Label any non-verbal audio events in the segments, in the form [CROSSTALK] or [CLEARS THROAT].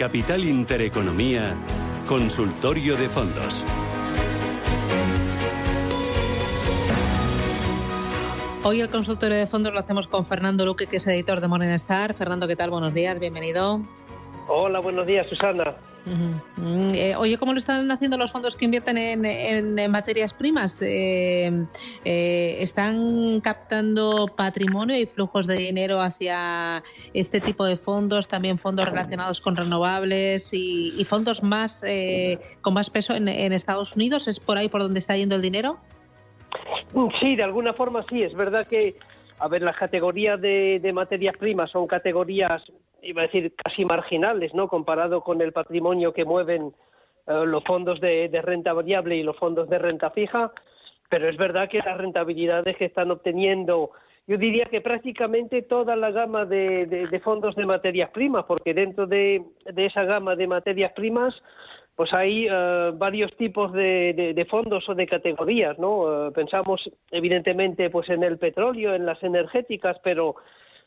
Capital Intereconomía, Consultorio de Fondos. Hoy el consultorio de fondos lo hacemos con Fernando Luque, que es editor de Morningstar. Fernando, ¿qué tal? Buenos días, bienvenido. Hola, buenos días, Susana. Mm, eh, oye, ¿cómo lo están haciendo los fondos que invierten en, materias primas? Eh, eh, ¿Están captando patrimonio y flujos de dinero hacia este tipo de fondos? También fondos relacionados con renovables y, fondos más con más peso en, en Estados Unidos. ¿Es por ahí por donde está yendo el dinero? Sí, de alguna forma sí. Es verdad que, a ver, las categorías de, materias primas son categorías, iba a decir, casi marginales, ¿no? Comparado con el patrimonio que mueven eh, los fondos de, renta variable y los fondos de renta fija. Pero es verdad que las rentabilidades que están obteniendo, yo diría que prácticamente toda la gama de, fondos de materias primas, porque dentro de esa gama de materias primas pues hay eh, varios tipos de, fondos o de categorías, ¿no? Eh, pensamos evidentemente pues en el petróleo, en las energéticas, pero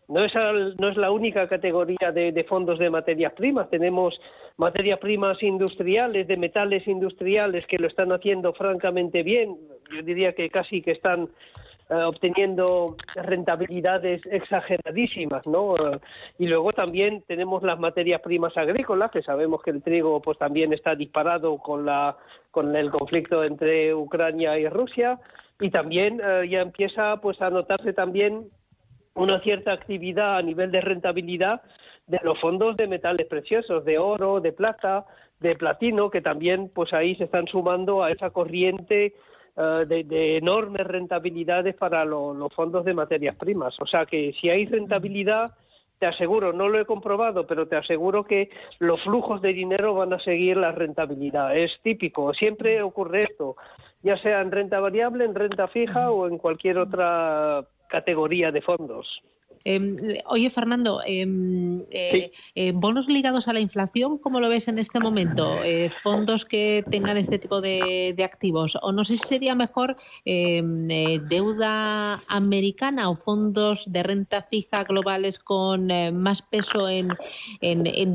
no es, no es la única categoría de, fondos de materias primas. Tenemos materias primas industriales, de metales industriales que lo están haciendo francamente bien. Yo diría que casi que están eh, obteniendo rentabilidades exageradísimas, ¿no? Eh, y luego también tenemos las materias primas agrícolas, que sabemos que el trigo pues también está disparado con la con el conflicto entre Ucrania y Rusia y también eh, ya empieza pues a notarse también una cierta actividad a nivel de rentabilidad de los fondos de metales preciosos, de oro, de plata, de platino, que también pues ahí se están sumando a esa corriente eh, de, enormes rentabilidades para los fondos de materias primas. O sea que si hay rentabilidad, te aseguro, no lo he comprobado, pero te aseguro que los flujos de dinero van a seguir la rentabilidad. Es típico, siempre ocurre esto, ya sea en renta variable, en renta fija o en cualquier otra categoría de fondos. Em, oye, Fernando, em, eh, eh, bonos ligados a la inflación, ¿cómo lo ves en este momento? Eh, fondos que tengan este tipo de, activos. O no sé si sería mejor em, deuda americana o fondos de renta fija globales con más peso en,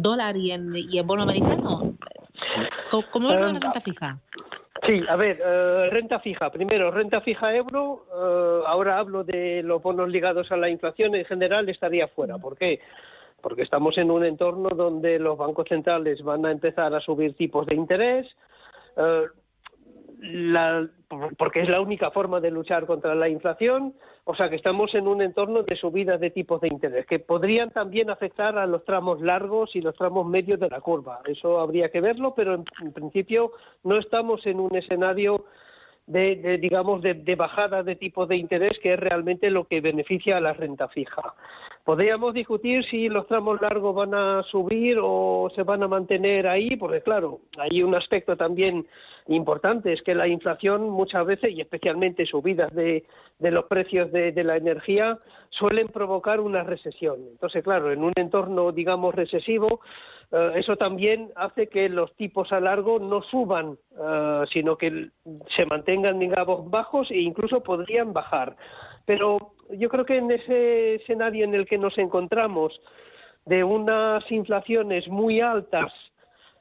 dólar y en, y en bono americano. ¿Cómo, lo ves la renta fija? Sí, a ver, eh, renta fija. Primero, renta fija euro. Eh, ahora hablo de los bonos ligados a la inflación. En general estaría fuera. ¿Por qué? Porque estamos en un entorno donde los bancos centrales van a empezar a subir tipos de interés. Eh, porque es la única forma de luchar contra la inflación. O sea que estamos en un entorno de subidas de tipos de interés que podrían también afectar a los tramos largos y los tramos medios de la curva. Eso habría que verlo, pero en, principio no estamos en un escenario de, digamos de, bajada de tipos de interés que es realmente lo que beneficia a la renta fija. Podríamos discutir si los tramos largos van a subir o se van a mantener ahí, porque claro, hay un aspecto también importante, es que la inflación muchas veces, y especialmente subidas de, los precios de, la energía, suelen provocar una recesión. Entonces, claro, en un entorno, digamos, recesivo, eh, eso también hace que los tipos a largo no suban, eh, sino que se mantengan, digamos, bajos e incluso podrían bajar. Pero yo creo que en ese escenario en el que nos encontramos, de unas inflaciones muy altas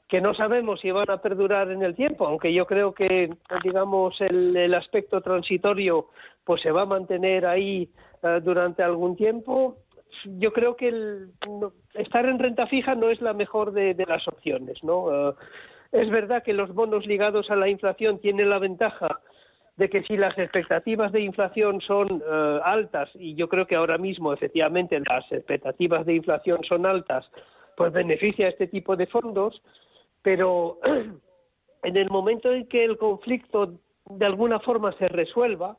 que no sabemos si van a perdurar en el tiempo, aunque yo creo que, digamos, el, aspecto transitorio pues se va a mantener ahí eh, durante algún tiempo. Yo creo que el, estar en renta fija no es la mejor de, las opciones, ¿no? Eh, es verdad que los bonos ligados a la inflación tienen la ventaja de que si las expectativas de inflación son eh, altas, y yo creo que ahora mismo efectivamente las expectativas de inflación son altas, pues beneficia a este tipo de fondos, pero [CLEARS THROAT] en el momento en que el conflicto de alguna forma se resuelva,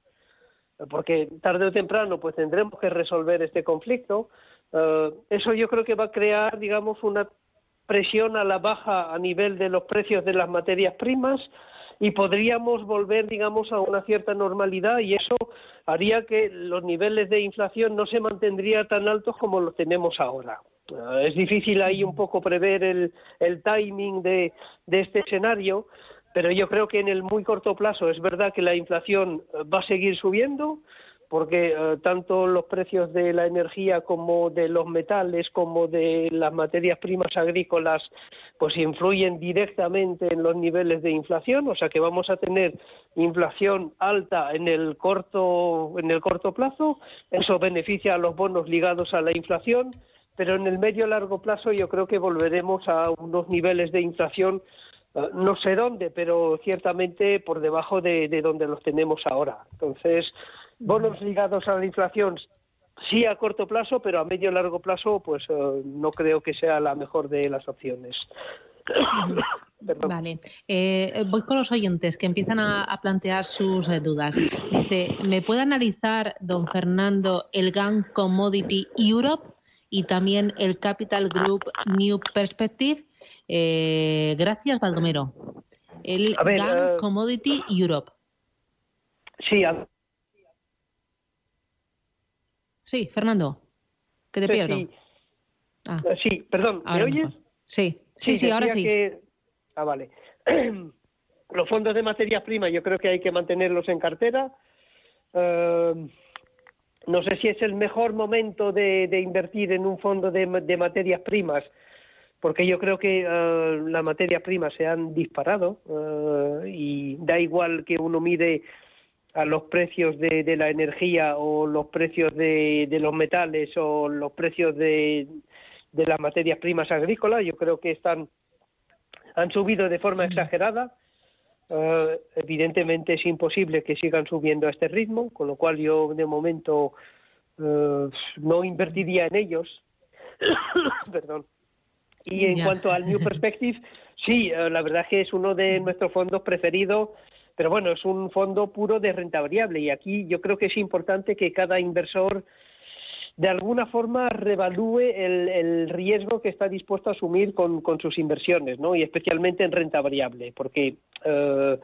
porque tarde o temprano pues tendremos que resolver este conflicto. Eh, eso yo creo que va a crear, digamos, una presión a la baja a nivel de los precios de las materias primas y podríamos volver, digamos, a una cierta normalidad y eso haría que los niveles de inflación no se mantendrían tan altos como los tenemos ahora. Eh, es difícil ahí un poco prever el, el timing de, este escenario, pero yo creo que en el muy corto plazo es verdad que la inflación va a seguir subiendo, porque eh, tanto los precios de la energía como de los metales como de las materias primas agrícolas pues influyen directamente en los niveles de inflación, o sea que vamos a tener inflación alta en el corto en el corto plazo, eso beneficia a los bonos ligados a la inflación, pero en el medio largo plazo yo creo que volveremos a unos niveles de inflación eh, no sé dónde, pero ciertamente por debajo de, de donde los tenemos ahora. Entonces, bonos ligados a la inflación sí a corto plazo, pero a medio y largo plazo pues eh, no creo que sea la mejor de las opciones. [COUGHS] Vale, eh, voy con los oyentes que empiezan a, plantear sus eh, dudas. Dice, ¿me puede analizar, don Fernando, el GAN Commodity Europe y también el Capital Group New Perspective? gracias, Baldomero. El GAN Commodity Europe. Sí, a Sí, Fernando, que te pierdo. Ah. Eh, sí. perdón, ¿me oyes? Sí, sí, sí, ahora sí. Ah, vale. [CLEARS THROAT] Los fondos de materias primas yo creo que hay que mantenerlos en cartera. Eh, no sé si es el mejor momento de, invertir en un fondo de, materias primas, porque yo creo que eh, las materias primas se han disparado y da igual que uno mide a los precios de, la energía o los precios de, los metales o los precios de, las materias primas agrícolas, yo creo que están han subido de forma exagerada. Eh, evidentemente es imposible que sigan subiendo a este ritmo, con lo cual yo de momento eh, no invertiría en ellos. [COUGHS] Perdón. Y en cuanto al New Perspective, sí, eh, la verdad es que es uno de nuestros fondos preferidos pero bueno, es un fondo puro de renta variable y aquí yo creo que es importante que cada inversor de alguna forma revalúe el, riesgo que está dispuesto a asumir con, sus inversiones, ¿no? Y especialmente en renta variable, porque, eh,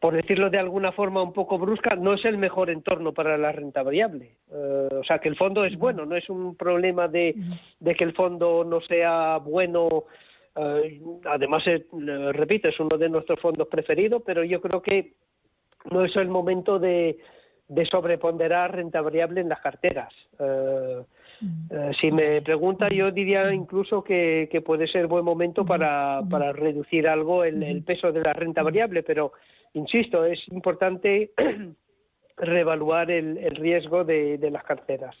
por decirlo de alguna forma un poco brusca, no es el mejor entorno para la renta variable. Eh, o sea, que el fondo es bueno, no es un problema de, de que el fondo no sea bueno eh, además, repito, es uno de nuestros fondos preferidos, pero yo creo que no es el momento de, sobreponderar renta variable en las carteras. Eh, eh, si me pregunta, yo diría incluso que, puede ser buen momento para, reducir algo el, peso de la renta variable, pero insisto, es importante [CLEARS THROAT] reevaluar el, riesgo de las carteras.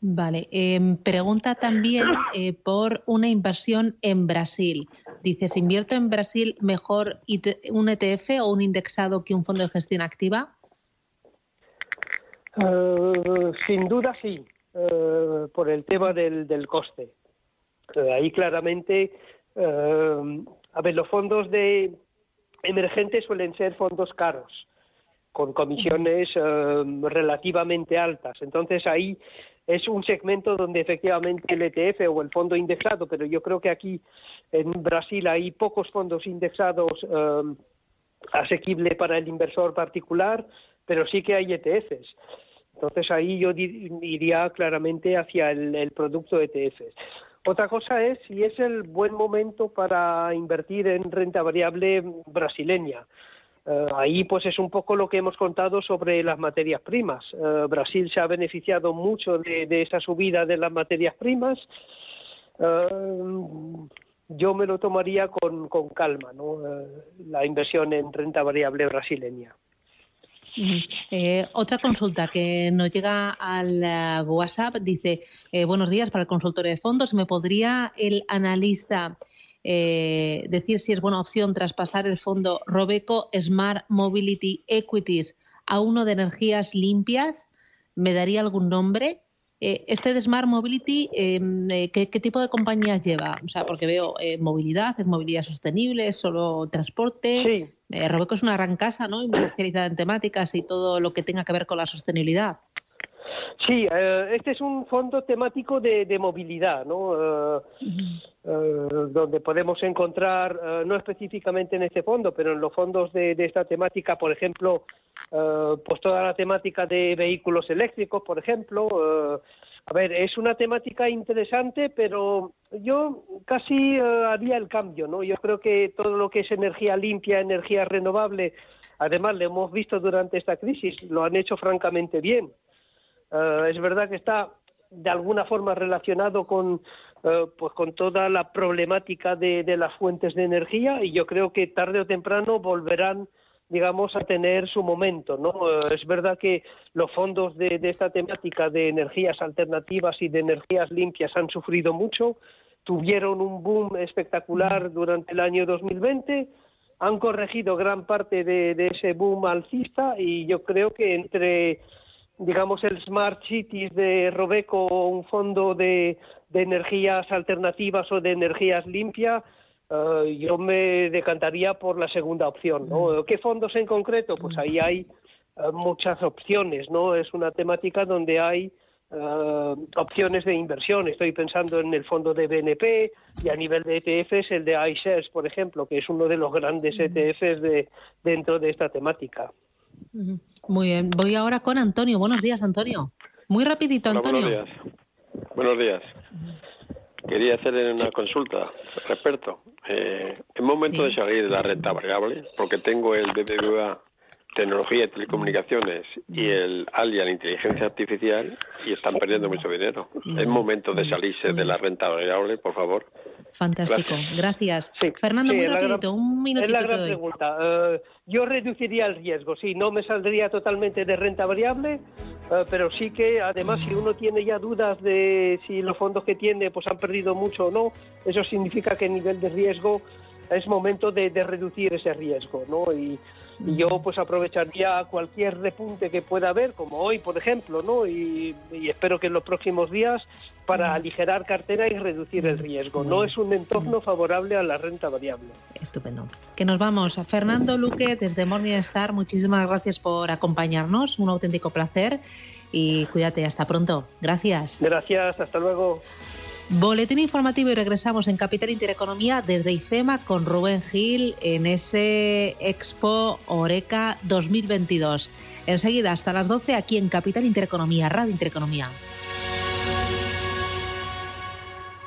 Vale, em, pregunta también eh, por una inversión en Brasil. Dice, ¿se invierte en Brasil mejor un ETF o un indexado que un fondo de gestión activa? Eh, sin duda sí, eh, por el tema del, del coste. ahí claramente, a ver, los fondos de emergentes suelen ser fondos caros, con comisiones relativamente altas. Entonces ahí es un segmento donde efectivamente el ETF o el fondo indexado, pero yo creo que aquí en Brasil hay pocos fondos indexados asequibles para el inversor particular, pero sí que hay ETFs. Entonces ahí yo iría claramente hacia el, producto ETFs. Otra cosa es si es el buen momento para invertir en renta variable brasileña. Eh, ahí pues es un poco lo que hemos contado sobre las materias primas. Eh, Brasil se ha beneficiado mucho de, esa subida de las materias primas. Eh, yo me lo tomaría con, calma, ¿no? la inversión en renta variable brasileña. Otra consulta que nos llega al WhatsApp dice: Buenos días para el consultorio de fondos. ¿Me podría el analista eh, decir si es buena opción traspasar el fondo Robeco Smart Mobility Equities a uno de energías limpias. ¿Me daría algún nombre? Eh, este de Smart Mobility, em, eh, ¿qué, tipo de compañías lleva? O sea, porque veo eh, movilidad, es movilidad sostenible, es solo transporte. Sí. Robeco es una gran casa, ¿no? especializada en temáticas y todo lo que tenga que ver con la sostenibilidad. Sí, este es un fondo temático de, movilidad, ¿no? donde podemos encontrar, no específicamente en este fondo, pero en los fondos de, de esta temática, por ejemplo, eh, pues toda la temática de vehículos eléctricos, por ejemplo. Eh, a ver, es una temática interesante, pero yo casi eh, haría el cambio, ¿no? Yo creo que todo lo que es energía limpia, energía renovable, además lo hemos visto durante esta crisis, lo han hecho francamente bien. Es verdad que está de alguna forma relacionado con pues con toda la problemática de, de, las fuentes de energía y yo creo que tarde o temprano volverán digamos, a tener su momento, ¿no? Eh, es verdad que los fondos de, esta temática de energías alternativas y de energías limpias han sufrido mucho, tuvieron un boom espectacular durante el año 2020, han corregido gran parte de, ese boom alcista y yo creo que entre, digamos, el Smart Cities de Robeco o un fondo de, de energías alternativas o de energías limpias, eh, yo me decantaría por la segunda opción. ¿no? ¿Qué fondos en concreto? Pues ahí hay eh, muchas opciones, ¿no? Es una temática donde hay eh, opciones de inversión. Estoy pensando en el fondo de BNP y a nivel de ETFs el de iShares, por ejemplo, que es uno de los grandes ETFs de, dentro de esta temática. Muy bien. Voy ahora con Antonio. Buenos días, Antonio. Muy rapidito, Antonio. buenos días. Buenos días. Quería hacer una consulta respecto. Eh, es momento de salir de la renta variable, porque tengo el BBVA Tecnología y Telecomunicaciones y el ALIA Inteligencia Artificial y están perdiendo mucho dinero. Es momento de salirse de la renta variable, por favor. Fantástico, gracias. Fernando, muy rapidito, un minutito. Es la gran pregunta. Eh, yo reduciría el riesgo, sí, no me saldría totalmente de renta variable, eh, pero sí que además si uno tiene ya dudas de si los fondos que tiene pues han perdido mucho o no, eso significa que el nivel de riesgo es momento de, reducir ese riesgo, ¿no? Y, yo pues aprovecharía cualquier repunte que pueda haber, como hoy, por ejemplo, ¿no? Y, espero que en los próximos días para aligerar cartera y reducir el riesgo. No es un entorno favorable a la renta variable. Estupendo. Que nos vamos. Fernando Luque, desde Morningstar, muchísimas gracias por acompañarnos. Un auténtico placer y cuídate. Hasta pronto. Gracias. Gracias. Hasta luego. Boletín informativo y regresamos en Capital Intereconomía desde IFEMA con Rubén Gil en ese Expo Oreca 2022. Enseguida hasta las 12 aquí en Capital Intereconomía, Radio Intereconomía.